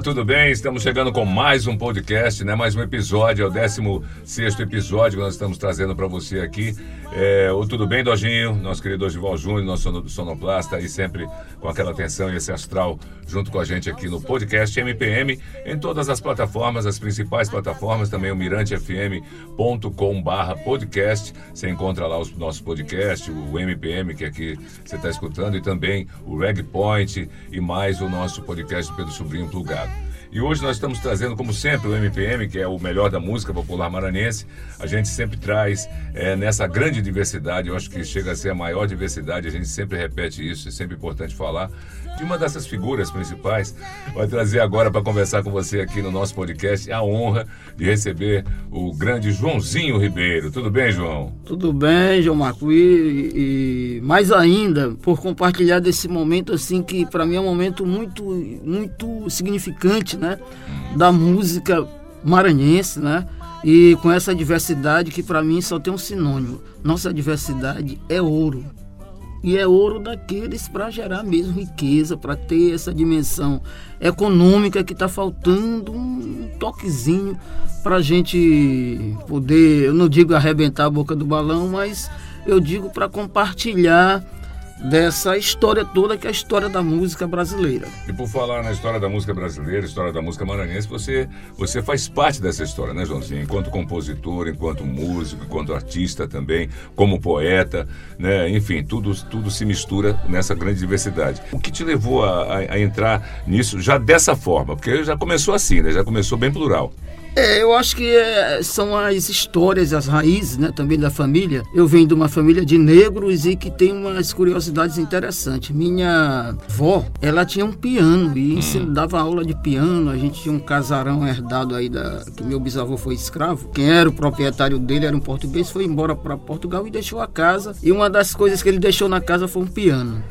Olá, tudo bem? Estamos chegando com mais um podcast, né? Mais um episódio, é o 16 episódio que nós estamos trazendo para você aqui. É, o Tudo Bem, Dojinho, nosso querido Osival Júnior, nosso sonoplasta, aí sempre com aquela atenção e esse astral junto com a gente aqui no podcast MPM, em todas as plataformas, as principais plataformas, também o mirantefm.com/barra podcast. Você encontra lá os nossos podcasts, o MPM, que aqui você está escutando, e também o Reg Point e mais o nosso podcast Pedro Sobrinho Plugado. E hoje nós estamos trazendo, como sempre, o MPM, que é o melhor da música popular maranhense. A gente sempre traz é, nessa grande diversidade, eu acho que chega a ser a maior diversidade, a gente sempre repete isso, é sempre importante falar. De uma dessas figuras principais, vai trazer agora para conversar com você aqui no nosso podcast a honra de receber o grande Joãozinho Ribeiro. Tudo bem, João? Tudo bem, João Marco. E, e mais ainda, por compartilhar desse momento assim que para mim é um momento muito, muito significante, né, da música maranhense, né? E com essa diversidade que para mim só tem um sinônimo. Nossa diversidade é ouro. E é ouro daqueles para gerar mesmo riqueza, para ter essa dimensão econômica que está faltando um toquezinho para a gente poder, eu não digo arrebentar a boca do balão, mas eu digo para compartilhar dessa história toda que é a história da música brasileira. E por falar na história da música brasileira, história da música maranhense, você, você faz parte dessa história, né, Joãozinho? Enquanto compositor, enquanto músico, enquanto artista também, como poeta, né? Enfim, tudo, tudo se mistura nessa grande diversidade. O que te levou a, a, a entrar nisso já dessa forma? Porque já começou assim, né? Já começou bem plural. É, eu acho que é, são as histórias, as raízes né, também da família. Eu venho de uma família de negros e que tem umas curiosidades interessantes. Minha avó, ela tinha um piano e hum. dava aula de piano. A gente tinha um casarão herdado aí da que meu bisavô foi escravo. Quem era o proprietário dele era um português, foi embora para Portugal e deixou a casa. E uma das coisas que ele deixou na casa foi um piano.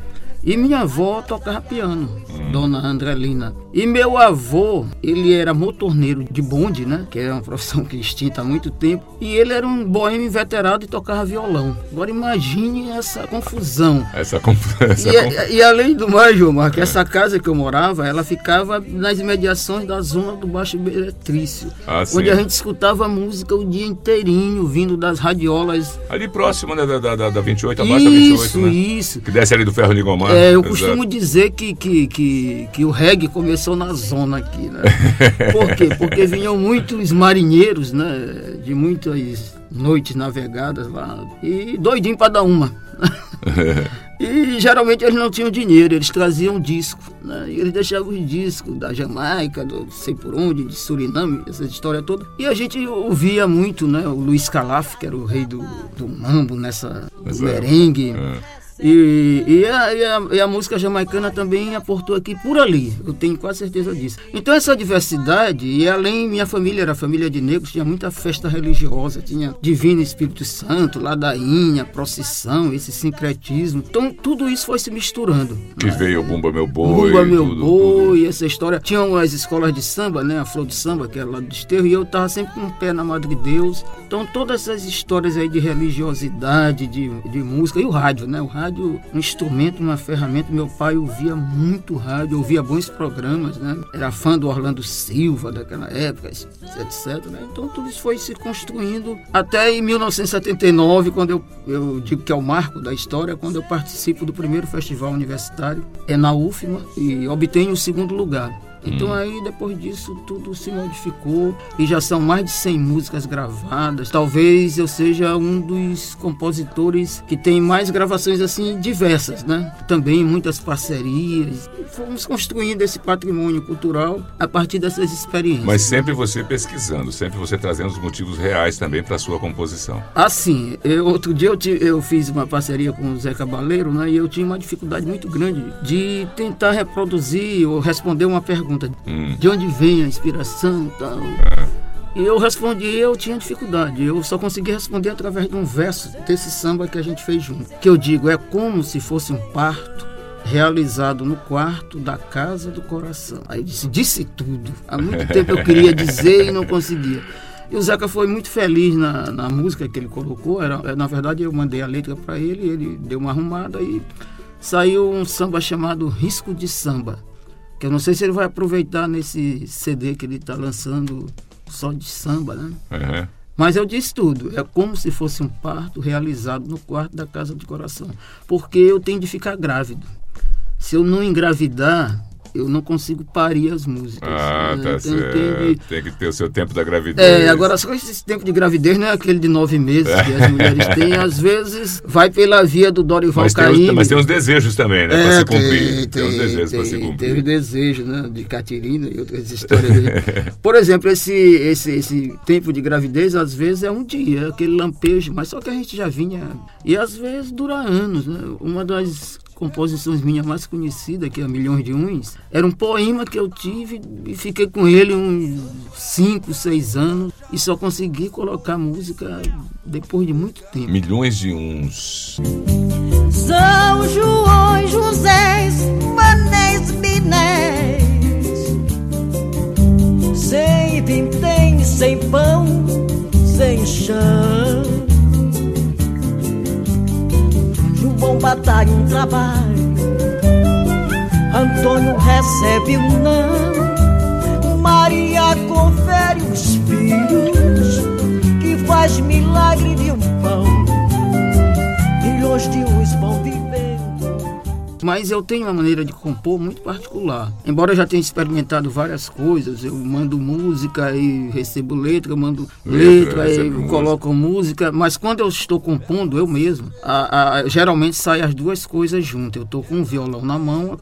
E minha avó tocava piano, hum. dona Andrelina. E meu avô, ele era motorneiro de bonde, né? Que é uma profissão que é extinta há muito tempo. E ele era um boêmio inveterado e tocava violão. Agora imagine essa confusão. Essa confusão. E, e, além do mais, Gilmar, que é. essa casa que eu morava, ela ficava nas imediações da zona do Baixo Beretrício. Ah, onde sim. a gente escutava música o dia inteirinho, vindo das radiolas. Ali próximo, né? Da, da, da 28, abaixo isso, da 28, Isso, né? isso. Que desce ali do Ferro É, eu Exato. costumo dizer que, que, que, que, o reggae começou na zona aqui, né? Por quê? Porque vinham muitos marinheiros, né? De muitas noites navegadas lá. E doidinho para dar uma. E geralmente eles não tinham dinheiro, eles traziam disco. Né? E eles deixavam os discos da Jamaica, do não sei por onde, de Suriname, essa história toda. E a gente ouvia muito, né? O Luiz Calaf, que era o rei do, do mambo nessa do merengue. É. E, e, a, e, a, e, a, música jamaicana também aportou aqui por ali, eu tenho quase certeza disso. Então essa diversidade, e além, minha família era família de negros, tinha muita festa religiosa, tinha Divino Espírito Santo, ladainha, procissão, esse sincretismo. Então tudo isso foi se misturando. Que né? veio o Bumba Meu Boi. Bumba Meu tudo, Boi, tudo. essa história. Tinham as escolas de samba, né, a Flor de Samba, que era lá do Desterro, e eu tava sempre com um pé na Madre Deus. Então todas essas histórias aí de religiosidade, de, de música, e o rádio, né, o rádio rádio um instrumento, uma ferramenta. Meu pai ouvia muito rádio, ouvia bons programas, né? Era fã do Orlando Silva daquela época, etc. Né? Então tudo isso foi se construindo até em 1979, quando eu, eu digo que é o marco da história, quando eu participo do primeiro festival universitário, é na UFMA, e obtenho o segundo lugar. Então aí depois disso tudo se modificou e já são mais de 100 músicas gravadas. Talvez eu seja um dos compositores que tem mais gravações assim diversas, né? Também muitas parcerias. Fomos construindo esse patrimônio cultural a partir dessas experiências. Mas sempre você pesquisando, sempre você trazendo os motivos reais também para sua composição. Assim, eu, outro dia eu, ti- eu fiz uma parceria com o Zé Cabaleiro, né? E eu tinha uma dificuldade muito grande de tentar reproduzir ou responder uma pergunta. Hum. De onde vem a inspiração e tal. E eu respondi, eu tinha dificuldade. Eu só consegui responder através de um verso desse samba que a gente fez junto. Que eu digo, é como se fosse um parto realizado no quarto da casa do coração. Aí disse, disse tudo. Há muito tempo eu queria dizer e não conseguia. E o Zeca foi muito feliz na, na música que ele colocou. Era, na verdade, eu mandei a letra para ele, ele deu uma arrumada e saiu um samba chamado Risco de Samba. Que eu não sei se ele vai aproveitar nesse CD que ele está lançando só de samba, né? Uhum. Mas eu disse tudo. É como se fosse um parto realizado no quarto da casa de coração. Porque eu tenho de ficar grávido. Se eu não engravidar, eu não consigo parir as músicas. Ah, né? tá Então, certo. tem de- Tem que ter o seu tempo da gravidez. é, agora só esse tempo de gravidez não é aquele de nove meses que as mulheres têm. Às vezes vai pela via do Dorival Mas tem, Caymmi. os, mas tem uns desejos também, né? para É, se cumprir. tem, uns desejos para se tem, cumprir. Teve desejo, né? De Catirina e outras histórias. Por exemplo, esse, esse, esse tempo de gravidez, às vezes, é um dia, aquele lampejo, mas só que a gente já vinha. E às vezes dura anos, né? Uma das composições minhas mais conhecidas, que é Milhões de Uns, era um poema que eu tive e fiquei com ele uns 5, 6 anos e só consegui colocar música depois de muito tempo. Milhões de uns. São João, João batalha um trabalho. Antônio recebe um não. Maria confere os filhos. Que faz milagre de Mas eu tenho uma maneira de compor muito particular. Embora eu já tenha experimentado várias coisas, eu mando música e recebo letra, eu mando Letra, letra, e coloco música. Mas quando eu estou compondo, eu mesmo, a- a- geralmente saem as duas coisas juntas. Eu estou com um violão na mão,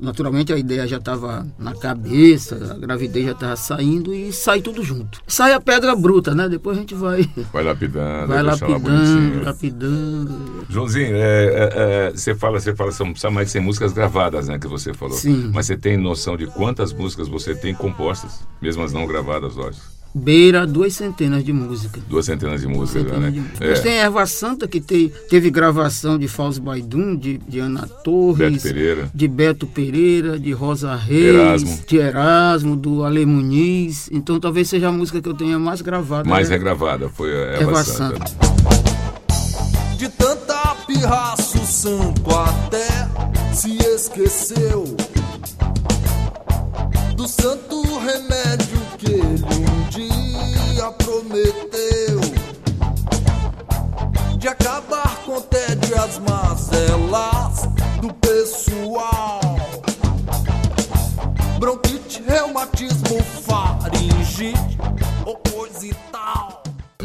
naturalmente a ideia já estava na cabeça, a gravidez já estava saindo e sai tudo junto. Sai a pedra bruta, né? Depois a gente vai, Vai lapidando, vai lapidando, lapidando. Joãozinho, é, é, é, você fala, você fala, são, são mais de 100 músicas gravadas, né, que você falou. Sim. Mas você tem noção de quantas músicas você tem compostas, mesmo as não gravadas, lógico? Beira duas centenas de músicas. Duas centenas de músicas, já, né? Mas É, tem a Erva Santa que te- teve gravação de Fausto Baidum, de, de Ana Torres, Beto Pereira. de Beto Pereira, de Rosa Reis, Erasmo. de Erasmo, do Ale Muniz. Então talvez seja a música que eu tenha mais gravada. mais né? regravada, foi a Eva, Erva Santa. Santa. De tanta pirraça o santo até se esqueceu do santo remédio que ele um dia prometeu de acabar com o tédio e as mazelas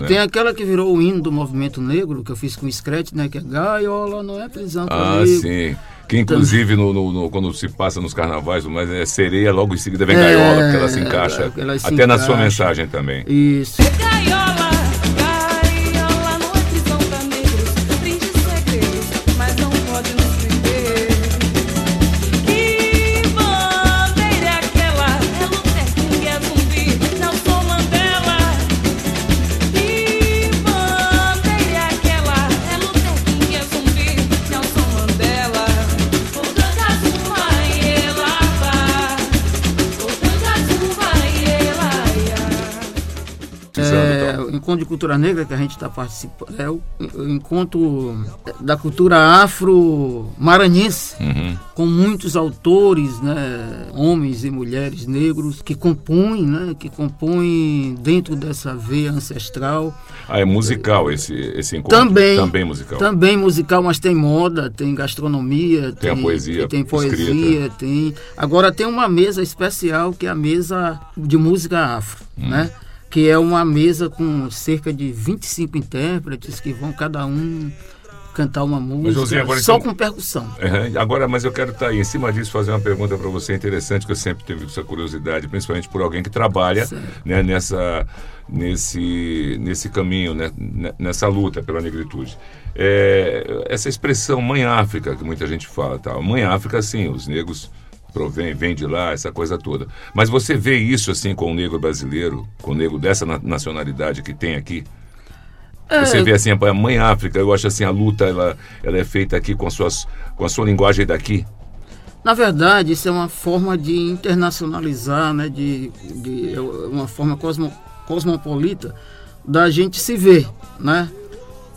Tem aquela que virou o hino do movimento negro, que eu fiz com o Scratch, né? Que é Gaiola, não é prisão Ah, comigo. sim. Que inclusive no, no- no- quando se passa nos carnavais, mas é sereia, logo em seguida vem É, gaiola, porque ela se encaixa. ela se até na sua encaixa. mensagem também. Isso. Gaiola, de Cultura Negra que a gente está participando é o, encontro da cultura afro-maranhense, Uhum. com muitos autores, né, homens e mulheres negros que compõem, né, que compõem dentro dessa veia ancestral. Ah, é musical esse, esse encontro? Também. Também musical. Também musical, mas tem moda, tem gastronomia, Tem a poesia tem poesia, escrita. tem. Agora tem uma mesa especial que é a mesa de música afro, Hum. né? Que é uma mesa com cerca de 25 intérpretes que vão cada um cantar uma música Josinha, agora só então- com percussão. Uhum. Agora, mas eu quero estar aí em cima disso fazer uma pergunta para você interessante que eu sempre tive essa curiosidade, principalmente por alguém que trabalha né, nessa nesse nesse caminho, né, ne- nessa luta pela negritude. É, essa expressão mãe África que muita gente fala, tá? Mãe África, sim, os negros provém, vem de lá, essa coisa toda. Mas você vê isso assim com o negro brasileiro, com o negro dessa na- nacionalidade que tem aqui? Você vê assim, a mãe África, eu acho assim, a luta ela, ela é feita aqui com, suas, com a sua linguagem daqui. Na verdade, isso é uma forma de internacionalizar, né, de, de é uma forma cosmo, cosmopolita da gente se ver, né?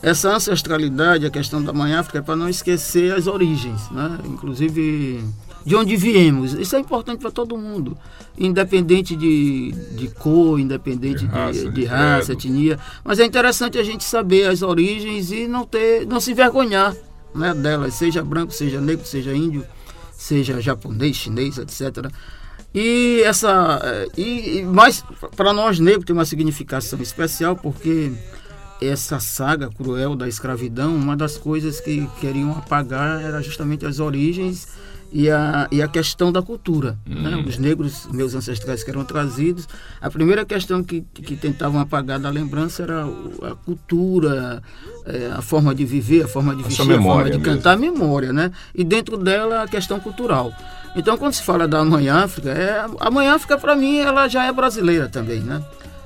Essa ancestralidade, a questão da Mãe África, é para não esquecer as origens, né? Inclusive de onde viemos. Isso é importante para todo mundo, independente de, de cor, independente De raça, de de raça, etnia. Mas é interessante a gente saber as origens e não ter, não se envergonhar, né, delas, seja branco, seja negro, seja índio, seja japonês, chinês, etc. E essa eh, e, e mas para nós negros tem uma significação especial porque essa saga cruel da escravidão, uma das coisas que queriam apagar era justamente as origens e a, e a questão da cultura. Né? Os negros, meus ancestrais que eram trazidos, a primeira questão que, que tentavam apagar da lembrança era a cultura, eh, a forma de viver, a forma de vestir, a forma de mesmo. cantar, a memória, né? E dentro dela a questão cultural. Então, quando se fala da Mãe África, é, a Mãe África, para mim, ela já é brasileira também, né?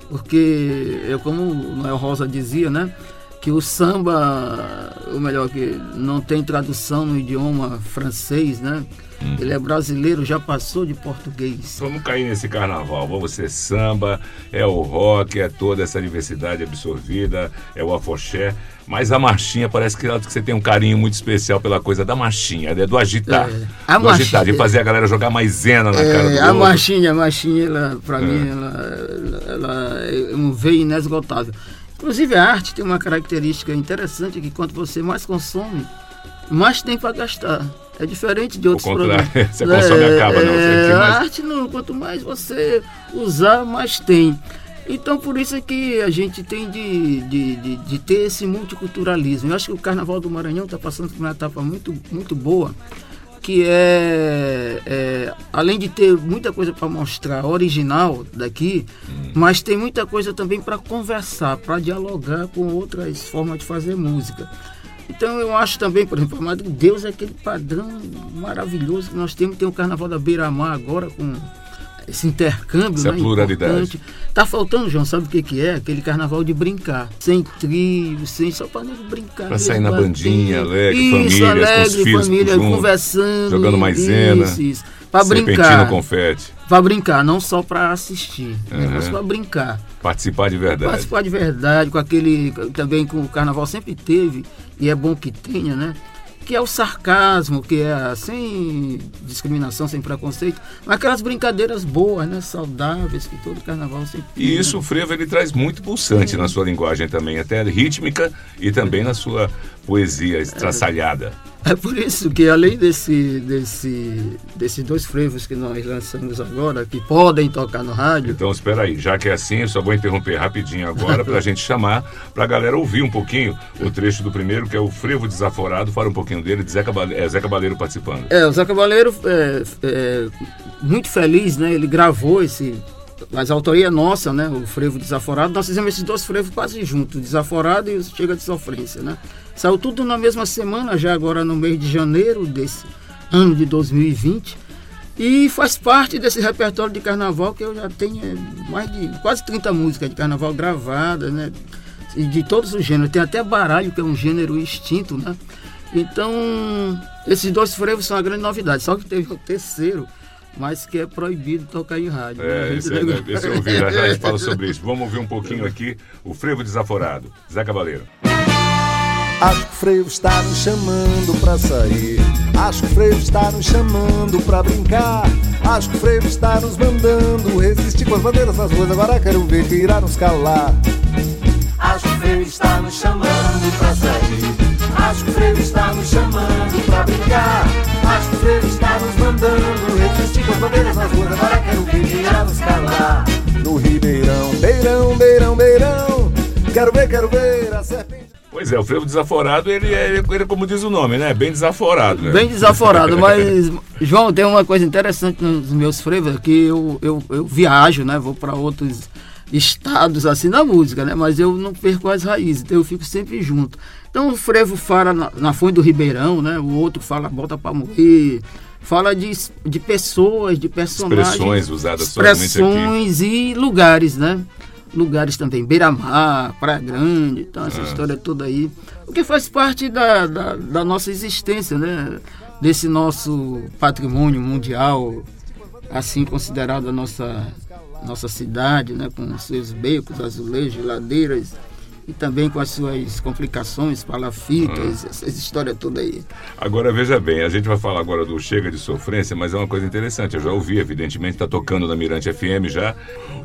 Porque, eu, como o Noel Rosa dizia, né? Que o samba, ou melhor, que não tem tradução no idioma francês, né? Uhum. Ele é brasileiro, já passou de português. Vamos cair nesse carnaval. Vamos ser samba, é o rock, é toda essa diversidade absorvida, é o afoxé. Mas a marchinha, parece que você tem um carinho muito especial pela coisa da marchinha, é do agitar. É, a do agitar, de fazer a galera jogar maisena na cara do É, a outro. marchinha, a marchinha, ela, pra É. mim, ela, ela é um veio inesgotável. Inclusive, a arte tem uma característica interessante que quanto você mais consome, mais tem para gastar. É diferente de outros produtos. você consome e acaba, não, É, mais- A arte, não, quanto mais você usar, mais tem. Então, por isso é que a gente tem de, de, de, de ter esse multiculturalismo. Eu acho que o Carnaval do Maranhão está passando por uma etapa muito, muito boa, que é, é, além de ter muita coisa para mostrar original daqui, mas tem muita coisa também para conversar, para dialogar com outras formas de fazer música. Então eu acho também, por exemplo, Amado Deus é aquele padrão maravilhoso que nós temos. Tem o Carnaval da Beira-Mar agora com esse intercâmbio, Essa né, pluralidade. Tá faltando, João, sabe o que que é? Aquele carnaval de brincar. Sem trio, sem só para brincar. Pra sair na bater. bandinha, alegre, isso, famílias, com os alegre, filhos família, junto, conversando. jogando maisena, Isso, isso. Pra serpentina brincar. confete, Pra brincar, não só pra assistir. Uhum. Mas pra brincar. participar de verdade. Participar de verdade, com aquele. Também com o carnaval sempre teve, e é bom que tenha, né? Que é o sarcasmo, que é sem discriminação, sem preconceito, mas aquelas brincadeiras boas, né? Saudáveis, que todo carnaval sempre tem, E né? isso o frevo ele traz muito pulsante na sua linguagem também, até rítmica e também na sua poesia estraçalhada. É por isso que além desse, desse, desses dois frevos que nós lançamos agora, que podem tocar no rádio, Então espera aí, já que é assim, eu só vou interromper rapidinho agora para a gente chamar para a galera ouvir um pouquinho o trecho do primeiro, que é o Frevo Desaforado, fala um pouquinho dele, de Zé Cabaleiro, é, Zé Cabaleiro participando. É, o Zé Cavaleiro é, é muito feliz, né? Ele gravou esse. Mas a autoria é nossa, né? O frevo desaforado. Nós fizemos esses dois frevos quase juntos, o desaforado e o chega de sofrência, né? Saiu tudo na mesma semana, já agora no mês de janeiro desse ano de 2020. E faz parte desse repertório de carnaval que eu já tenho é, mais de quase 30 músicas de carnaval gravadas, né? E de todos os gêneros. Tem até baralho, que é um gênero extinto, né? Então, esses dois frevos são a grande novidade. Só que teve o terceiro, mas que é proibido tocar em rádio. né? É, gente esse, é, esse eu ouvi, a gente fala sobre isso. Vamos ouvir um pouquinho aqui o frevo desaforado. Zé Cavaleiro. Acho que o frevo está nos chamando pra sair. Acho que o frevo está nos chamando pra brincar. Acho que o frevo está nos mandando resistir com as bandeiras nas ruas. Agora quero ver que irá nos calar. Acho que o frevo está nos chamando pra sair. Acho que o frevo está nos chamando pra brincar. Acho que o frevo está nos mandando resistir com as bandeiras nas ruas. Agora quero ver que irá nos calar. No Ribeirão, beirão, beirão, beirão. Quero ver, quero ver. Pois é, o frevo desaforado, ele é, ele é como diz o nome, né? Bem desaforado. Né? Bem desaforado, mas, João, tem uma coisa interessante nos meus frevos, que eu, eu, eu viajo, né? Vou para outros estados, assim, na música, né? Mas eu não perco as raízes, então eu fico sempre junto. Então o frevo fala na, na Fonte do Ribeirão, né? O outro fala Bota para Morrer, fala de, de pessoas, de personagens. Expressões usadas. Expressões e lugares, né? Lugares também, Beira-Mar, Praia Grande, então essa história toda aí. O que faz parte da, da, da nossa existência, né? Desse nosso patrimônio mundial, assim considerado a nossa, nossa cidade, né? Com seus becos, azulejos, ladeiras e também com as suas complicações, palafitas, essa história toda aí. Agora, veja bem, a gente vai falar agora do Chega de Sofrência, mas é uma coisa interessante. Eu já ouvi, evidentemente, está tocando na Mirante FM já.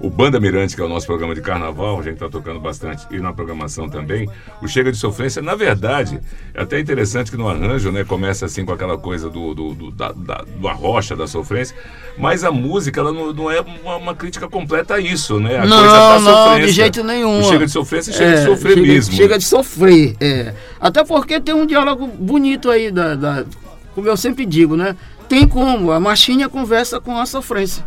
O Banda Mirante, que é o nosso programa de carnaval, a gente está tocando bastante, e na programação também. O Chega de Sofrência, na verdade, é até interessante que no arranjo, né, começa assim com aquela coisa do, do, do, da, da, do arrocha, da sofrência, mas a música, ela não, não é uma, uma crítica completa a isso, né? A Não, coisa da não, sofrência. de jeito nenhum. O Chega de Sofrência chega de É, sofrer chega- mesmo. Chega de sofrer, é. Até porque tem um diálogo bonito aí, da, da- como eu sempre digo, né? Tem como, a machinha conversa com a sofrência.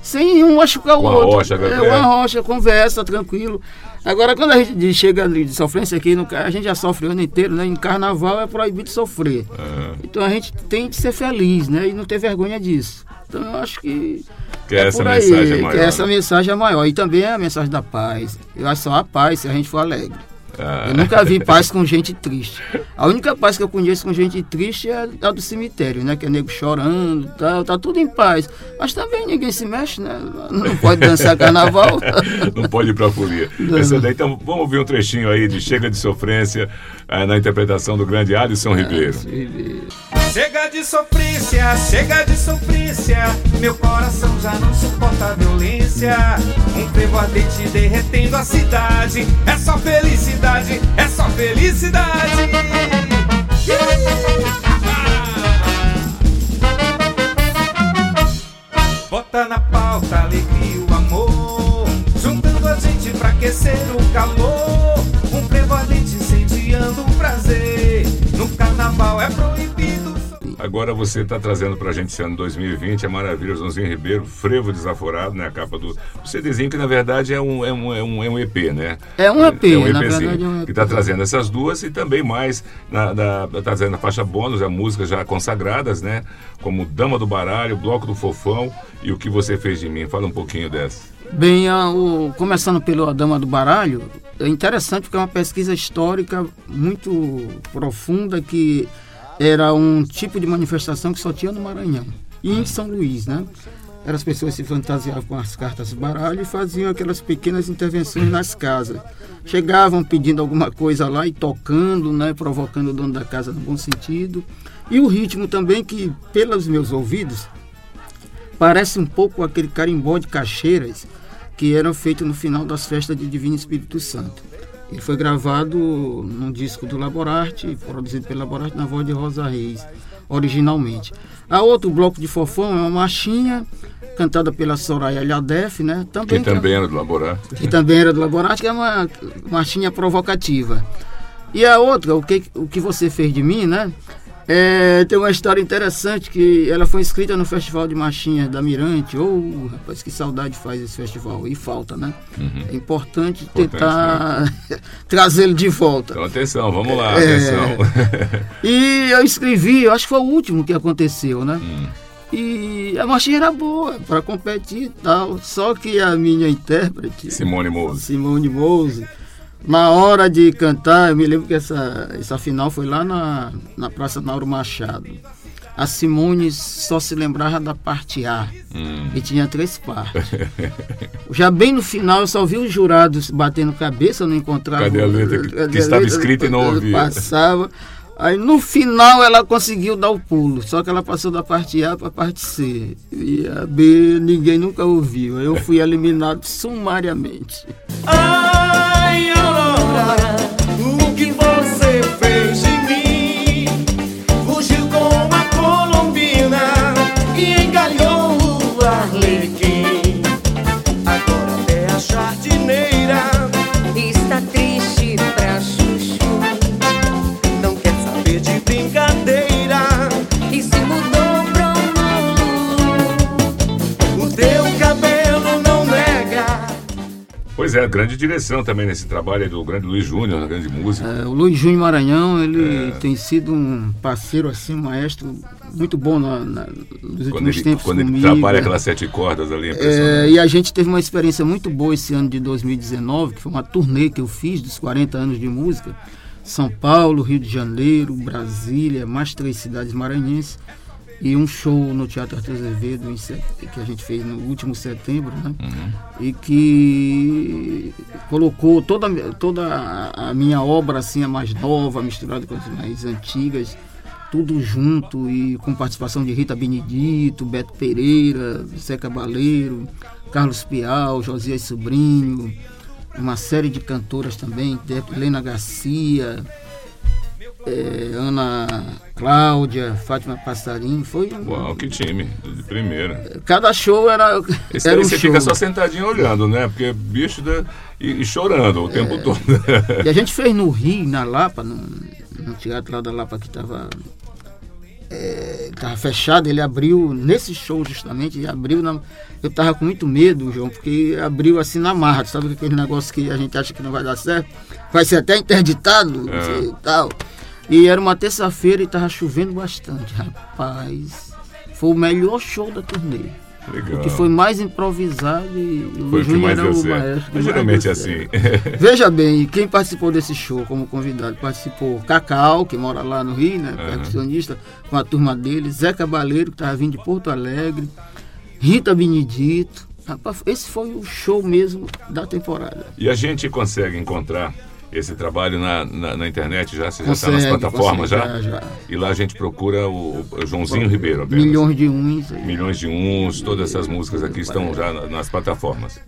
Sem um machucar o Com a outro. rocha, é, é. uma rocha, conversa, tranquilo. Agora, quando a gente chega de sofrência aqui, a gente já sofre o ano inteiro, né? Em carnaval é proibido sofrer. É. Então a gente tem que ser feliz, né? E não ter vergonha disso. Então eu acho que. Que essa por aí, mensagem é maior, Que essa né? mensagem é maior. E também é a mensagem da paz. Eu acho só a paz se a gente for alegre. Ah. Eu nunca vi paz com gente triste. A única paz que eu conheço com gente triste é a do cemitério, né? Que é nego chorando, tá, tá tudo em paz. Mas também ninguém se mexe, né? Não pode dançar carnaval. Não pode ir pra folia. Essa daí, então, vamos ouvir um trechinho aí de Chega de Sofrência eh, na interpretação do grande Alisson Ribeiro. Chega de sofrência, chega de sofrência. Meu coração já não suporta a violência. Um frevo ardente derretendo a cidade. É só felicidade, é só felicidade. Bota na pauta alegria e o amor. Juntando a gente pra aquecer o calor. Agora você está trazendo pra gente esse ano 2020 a maravilha Joãozinho Ribeiro, Frevo Desaforado, né? A capa do CDzinho que na verdade é um, é um, é um, é um EP, né? É um EP, é um EPzinho, verdade é um EP. Que está trazendo essas duas e também mais, na, na, tá trazendo a faixa bônus, as músicas já consagradas, né? Como Dama do Baralho, Bloco do Fofão e O Que Você Fez de Mim. Fala um pouquinho dessa. Bem, a- o- começando pelo A Dama do Baralho, é interessante porque é uma pesquisa histórica muito profunda que era um tipo de manifestação que só tinha no Maranhão e em São Luís, né? As pessoas se fantasiavam com as cartas baralho e faziam aquelas pequenas intervenções nas casas. Chegavam pedindo alguma coisa lá e tocando, né? Provocando o dono da casa no bom sentido. E o ritmo também que, pelos meus ouvidos, parece um pouco aquele carimbó de caixeiras que eram feitos no final das festas de Divino Espírito Santo. Ele foi gravado num disco do Laborarte, produzido pelo Laborarte na voz de Rosa Reis, originalmente. A outro bloco de fofão é uma marchinha cantada pela Soraya Lhadef, né? Que Também, também era do Laborato. que também era do Laborarte, que é uma marchinha provocativa. E a outra, o que, o que você fez de mim, né? É, tem uma história interessante que ela foi inscrita no Festival de Marchinhas da Mirante. Ô, rapaz, que saudade faz esse festival. E falta, né? É importante, Importante, tentar trazê-lo de volta. Então atenção, vamos lá, É. atenção. E eu escrevi, eu acho que foi o último que aconteceu, né? E a marchinha era boa para competir e tal. Só que a minha intérprete, Simone Mouse. Simone Mouse, na hora de cantar, eu me lembro que essa, essa final foi lá na, na Praça Nauro Machado. a Simone só se lembrava da parte A. Hum. E tinha três partes. Já bem no final, eu só vi os jurados batendo cabeça, não encontrava. Cadê a letra que- que estava escrita e não ouvia? Passava. Aí no final ela conseguiu dar o pulo, só que ela passou da parte A para a parte C. E a B ninguém nunca ouviu. Eu fui eliminado sumariamente. Ai, Está triste pra chuchu não quer saber de Pois é, grande direção também nesse trabalho do grande Luiz Júnior, na grande música. É, o Luiz Júnior Maranhão, ele É. tem sido um parceiro, assim, um maestro muito bom na, na- nos Quando últimos ele, tempos quando ele comigo. trabalha é. aquelas sete cordas ali, é É, e a gente teve uma experiência muito boa esse ano de 2019, que foi uma turnê que eu fiz dos 40 anos de música. São Paulo, Rio de Janeiro, Brasília, mais três cidades maranhenses. E um show no Teatro Arthur Azevedo que a gente fez no último setembro, né? E que colocou toda, toda a- minha obra assim, a mais nova, misturada com as mais antigas, tudo junto e com participação de Rita Benedito, Beto Pereira, Zé Cabaleiro, Carlos Pial, Josias Sobrinho, uma série de cantoras também, Helena Garcia, eh, Ana Cláudia, Fátima Passarinho, foi um- Uau, que time, de primeira. cada show era, Esse era um você show. fica só sentadinho olhando, né? Porque bicho da... e, e chorando o É. tempo todo. E a gente fez no Rio, na Lapa, no, no teatro lá da Lapa que estava tava fechado, ele abriu nesse show justamente, ele abriu na, eu tava com muito medo, João, porque abriu assim na marra, sabe aquele negócio que a gente acha que não vai dar certo, vai ser até interditado É. e tal. E era uma terça-feira e tava chovendo bastante, rapaz. Foi o melhor show da turnê. Legal. O que foi mais improvisado e o Foi Júnior era o maestro geralmente é assim. Veja bem, quem participou desse show como convidado? Participou Cacau, que mora lá no Rio, né? Percussionista, com a turma dele, Zé Cabaleiro, que estava vindo de Porto Alegre, Rita Benedito. Rapaz, esse foi o show mesmo da temporada. E a gente consegue encontrar esse trabalho na, na, na internet já? Você já está nas plataformas já? já. E lá a gente procura o, o Joãozinho Ribeiro apenas. Milhões de uns. Milhões de uns, todas essas músicas aqui estão já na- nas plataformas.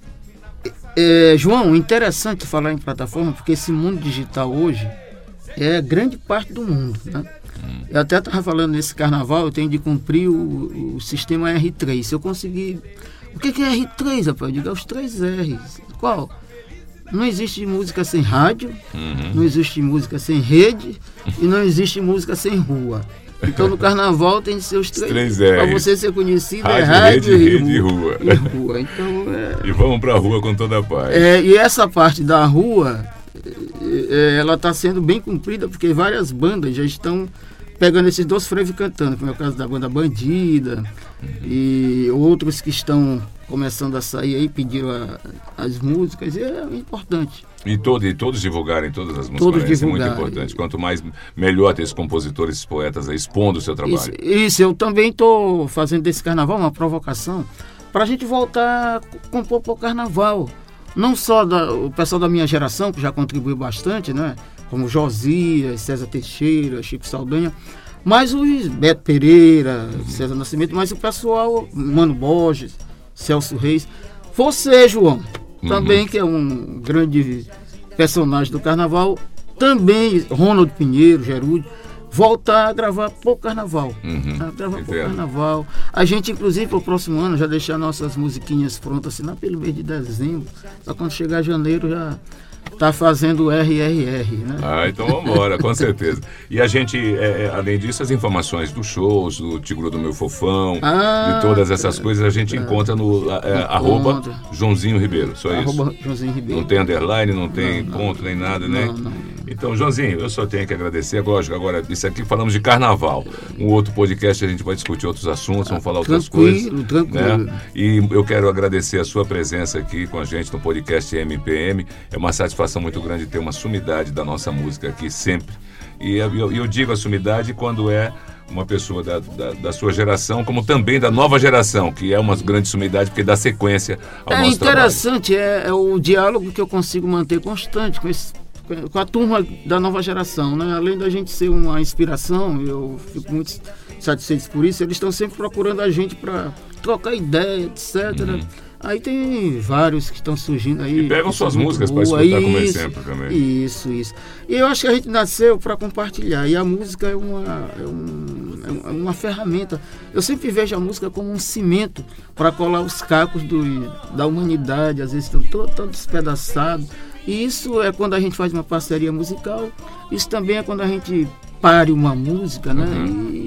É, João, interessante falar em plataforma, porque esse mundo digital hoje é grande parte do mundo. Né? Eu até estava falando nesse carnaval, eu tenho de cumprir o, o sistema R3. Se eu conseguir. O que, que é R3, rapaz? Eu digo, é os três R's. Qual? Não existe música sem rádio, não existe música sem rede e não existe música sem rua. Então no carnaval tem seus três. três Para R's. você ser conhecido é Rádio, rádio rede, e, rede rua. E rua. Então é. E vamos pra rua com toda a paz. É, e essa parte da rua, é, ela está sendo bem cumprida, porque várias bandas já estão pegando esses dois frevos e cantando, como é o caso da banda Bandida, e outros que estão começando a sair aí, pediram a- as músicas, e é importante. E, todo, e todos divulgarem todas as músicas. Todos parece muito divulgarem. importante. Quanto mais, melhor ter esses compositores, esses poetas aí expondo o seu trabalho. Isso, isso, eu também estou fazendo desse carnaval uma provocação para a gente voltar a compor para o carnaval. Não só da- o pessoal da minha geração, que já contribuiu bastante, né? Como Josias, César Teixeira, Chico Saldanha, mas os Beto Pereira, César Nascimento, mas o pessoal, Mano Borges, Celso Reis. Você, João, também que é um grande personagem do carnaval, também Ronald Pinheiro, Gerúdio, voltar a gravar por carnaval. Uhum, A gravar entendo. carnaval. A gente, inclusive, para o próximo ano, já deixar nossas musiquinhas prontas assim, lá pelo mês de dezembro. Para quando chegar janeiro já tá fazendo RRR, né? Ah, então vamos embora, com certeza. E a gente, é, é, além disso, as informações dos shows, do Tigro do Meu Fofão, Ah, de todas essas coisas, a gente encontra no é, arroba Joãozinho Ribeiro, só isso. Arroba Joãozinho Ribeiro. Não tem underline, não tem ponto, nem nada, né? Não, não. Então, Joãozinho, eu só tenho que agradecer. Lógico, agora, isso aqui falamos de carnaval. Um outro podcast a gente vai discutir outros assuntos, vamos falar outras tranquilo, coisas. tranquilo. né? E eu quero agradecer a sua presença aqui com a gente no podcast MPM. É uma satisfação muito grande ter uma sumidade da nossa música aqui sempre. E eu, eu- digo a sumidade quando é uma pessoa da, da, da sua geração, como também da nova geração, que é uma grande sumidade, porque dá sequência ao É nosso trabalho. interessante, é, é o diálogo que eu consigo manter constante com, esse- com a turma da nova geração. Né? Além da gente ser uma inspiração, eu fico muito satisfeito por isso, eles estão sempre procurando a gente para trocar ideia, etc. Aí tem vários que estão surgindo aí. Uhum. E pegam suas músicas boas. escutar como Isso, exemplo também. Isso, isso. E eu acho que a gente nasceu para compartilhar. E a música é uma, é, um- é uma- é uma ferramenta. Eu sempre vejo a música como um cimento para colar os cacos do, da humanidade. Às vezes estão todos tão despedaçados. E isso é quando a gente faz uma parceria musical. Isso também é quando a gente pare uma música, né? E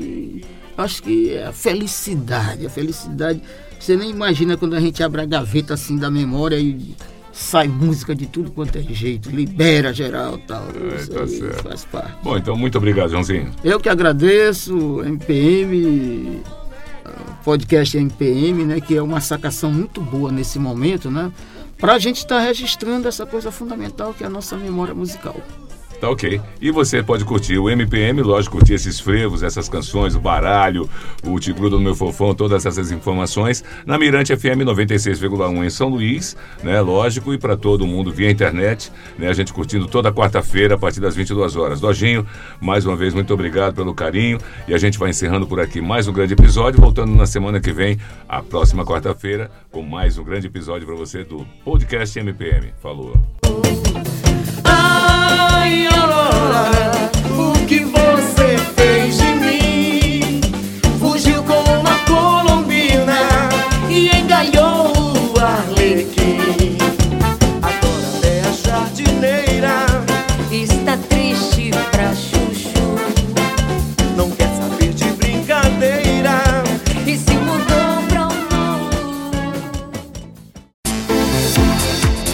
acho que é a felicidade. A felicidade. Você nem imagina quando a gente abre a gaveta assim da memória e sai música de tudo quanto é jeito, libera geral tal. Isso tá certo. faz parte. Bom, então muito obrigado, Joãozinho. Eu que agradeço, MPM, podcast MPM, né, que é uma sacação muito boa nesse momento, né, para a gente estar registrando essa coisa fundamental que é a nossa memória musical. Tá ok. E você pode curtir o MPM, lógico, curtir esses frevos, essas canções, o baralho, o Tigrudo no meu fofão, todas essas informações na Mirante FM 96,1 em São Luís, né? Lógico, e para todo mundo via internet, né? A gente curtindo toda quarta-feira a partir das 22 horas. Dojinho, mais uma vez, muito obrigado pelo carinho e a gente vai encerrando por aqui mais um grande episódio, voltando na semana que vem, a próxima quarta-feira, com mais um grande episódio para você do Podcast MPM. Falou. Ai, Aurora, o que você fez de mim? Fugiu com uma colombina e engalhou o arlequim. Agora é a jardineira, Está triste pra chuchu não quer saber de brincadeira. e se mudou pra um mundo.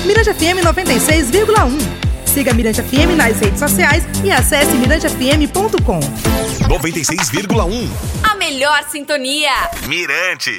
Mirante FM 96,1. Siga Mirante FM nas redes sociais e acesse mirantefm.com. 96,1. A melhor sintonia. Mirante.